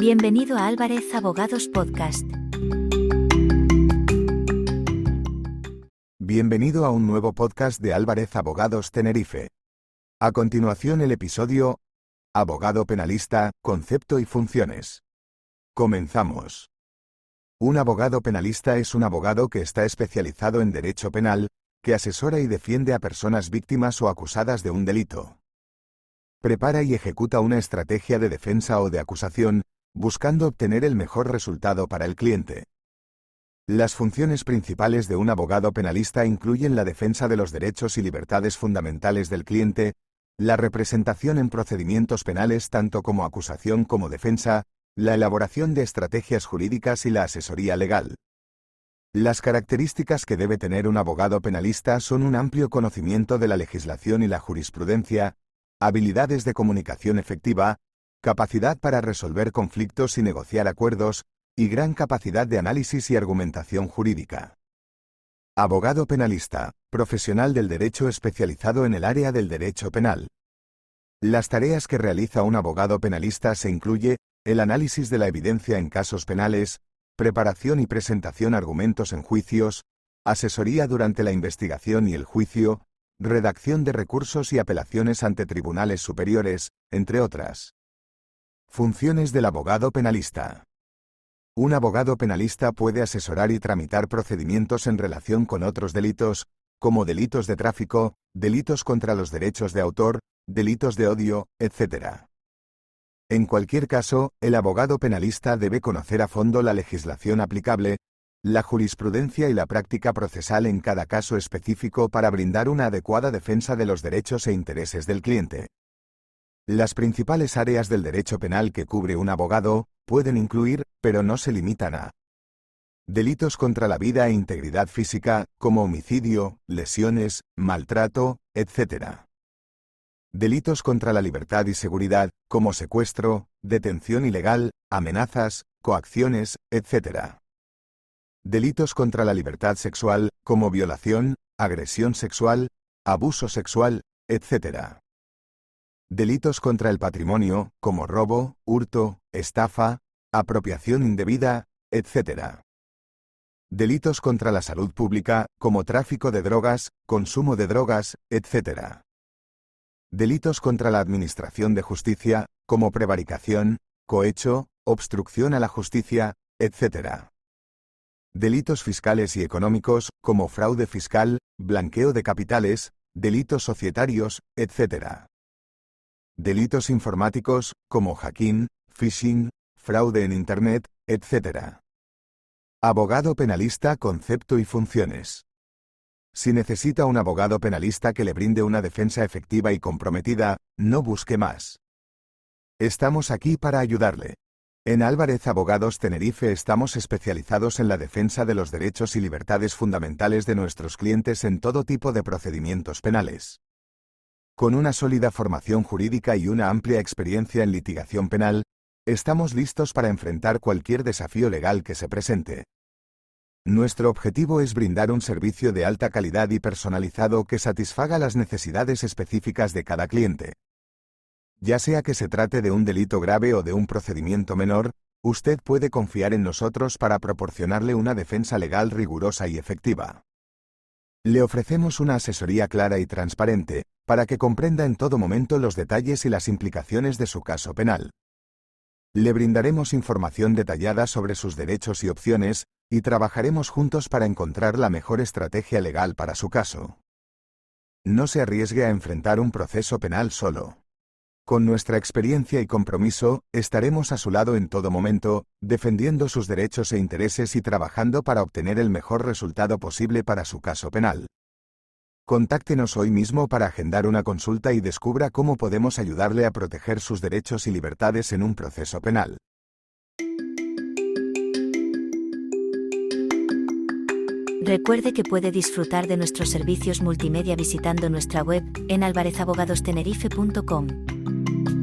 Bienvenido a Álvarez Abogados Podcast. Bienvenido a un nuevo podcast de Álvarez Abogados Tenerife. A continuación el episodio Abogado penalista, concepto y funciones. Comenzamos. Un abogado penalista es un abogado que está especializado en derecho penal, que asesora y defiende a personas víctimas o acusadas de un delito. Prepara y ejecuta una estrategia de defensa o de acusación, buscando obtener el mejor resultado para el cliente. Las funciones principales de un abogado penalista incluyen la defensa de los derechos y libertades fundamentales del cliente, la representación en procedimientos penales tanto como acusación como defensa, la elaboración de estrategias jurídicas y la asesoría legal. Las características que debe tener un abogado penalista son un amplio conocimiento de la legislación y la jurisprudencia, habilidades de comunicación efectiva, capacidad para resolver conflictos y negociar acuerdos, y gran capacidad de análisis y argumentación jurídica. Abogado penalista, profesional del derecho especializado en el área del derecho penal. Las tareas que realiza un abogado penalista se incluye el análisis de la evidencia en casos penales, preparación y presentación argumentos en juicios, asesoría durante la investigación y el juicio, redacción de recursos y apelaciones ante tribunales superiores, entre otras. Funciones del abogado penalista. Un abogado penalista puede asesorar y tramitar procedimientos en relación con otros delitos, como delitos de tráfico, delitos contra los derechos de autor, delitos de odio, etc. En cualquier caso, el abogado penalista debe conocer a fondo la legislación aplicable, la jurisprudencia y la práctica procesal en cada caso específico para brindar una adecuada defensa de los derechos e intereses del cliente. Las principales áreas del derecho penal que cubre un abogado pueden incluir, pero no se limitan a delitos contra la vida e integridad física, como homicidio, lesiones, maltrato, etc. Delitos contra la libertad y seguridad, como secuestro, detención ilegal, amenazas, coacciones, etc. Delitos contra la libertad sexual, como violación, agresión sexual, abuso sexual, etc. Delitos contra el patrimonio, como robo, hurto, estafa, apropiación indebida, etc. Delitos contra la salud pública, como tráfico de drogas, consumo de drogas, etc. Delitos contra la Administración de Justicia, como prevaricación, cohecho, obstrucción a la justicia, etc. Delitos fiscales y económicos, como fraude fiscal, blanqueo de capitales, delitos societarios, etc. Delitos informáticos, como hacking, phishing, fraude en Internet, etc. Abogado penalista, concepto y funciones. Si necesita un abogado penalista que le brinde una defensa efectiva y comprometida, no busque más. Estamos aquí para ayudarle. En Álvarez Abogados Tenerife estamos especializados en la defensa de los derechos y libertades fundamentales de nuestros clientes en todo tipo de procedimientos penales. Con una sólida formación jurídica y una amplia experiencia en litigación penal, estamos listos para enfrentar cualquier desafío legal que se presente. Nuestro objetivo es brindar un servicio de alta calidad y personalizado que satisfaga las necesidades específicas de cada cliente. Ya sea que se trate de un delito grave o de un procedimiento menor, usted puede confiar en nosotros para proporcionarle una defensa legal rigurosa y efectiva. Le ofrecemos una asesoría clara y transparente, para que comprenda en todo momento los detalles y las implicaciones de su caso penal. Le brindaremos información detallada sobre sus derechos y opciones, y trabajaremos juntos para encontrar la mejor estrategia legal para su caso. No se arriesgue a enfrentar un proceso penal solo. Con nuestra experiencia y compromiso, estaremos a su lado en todo momento, defendiendo sus derechos e intereses y trabajando para obtener el mejor resultado posible para su caso penal. Contáctenos hoy mismo para agendar una consulta y descubra cómo podemos ayudarle a proteger sus derechos y libertades en un proceso penal. Recuerde que puede disfrutar de nuestros servicios multimedia visitando nuestra web en alvarezabogadostenerife.com. thank you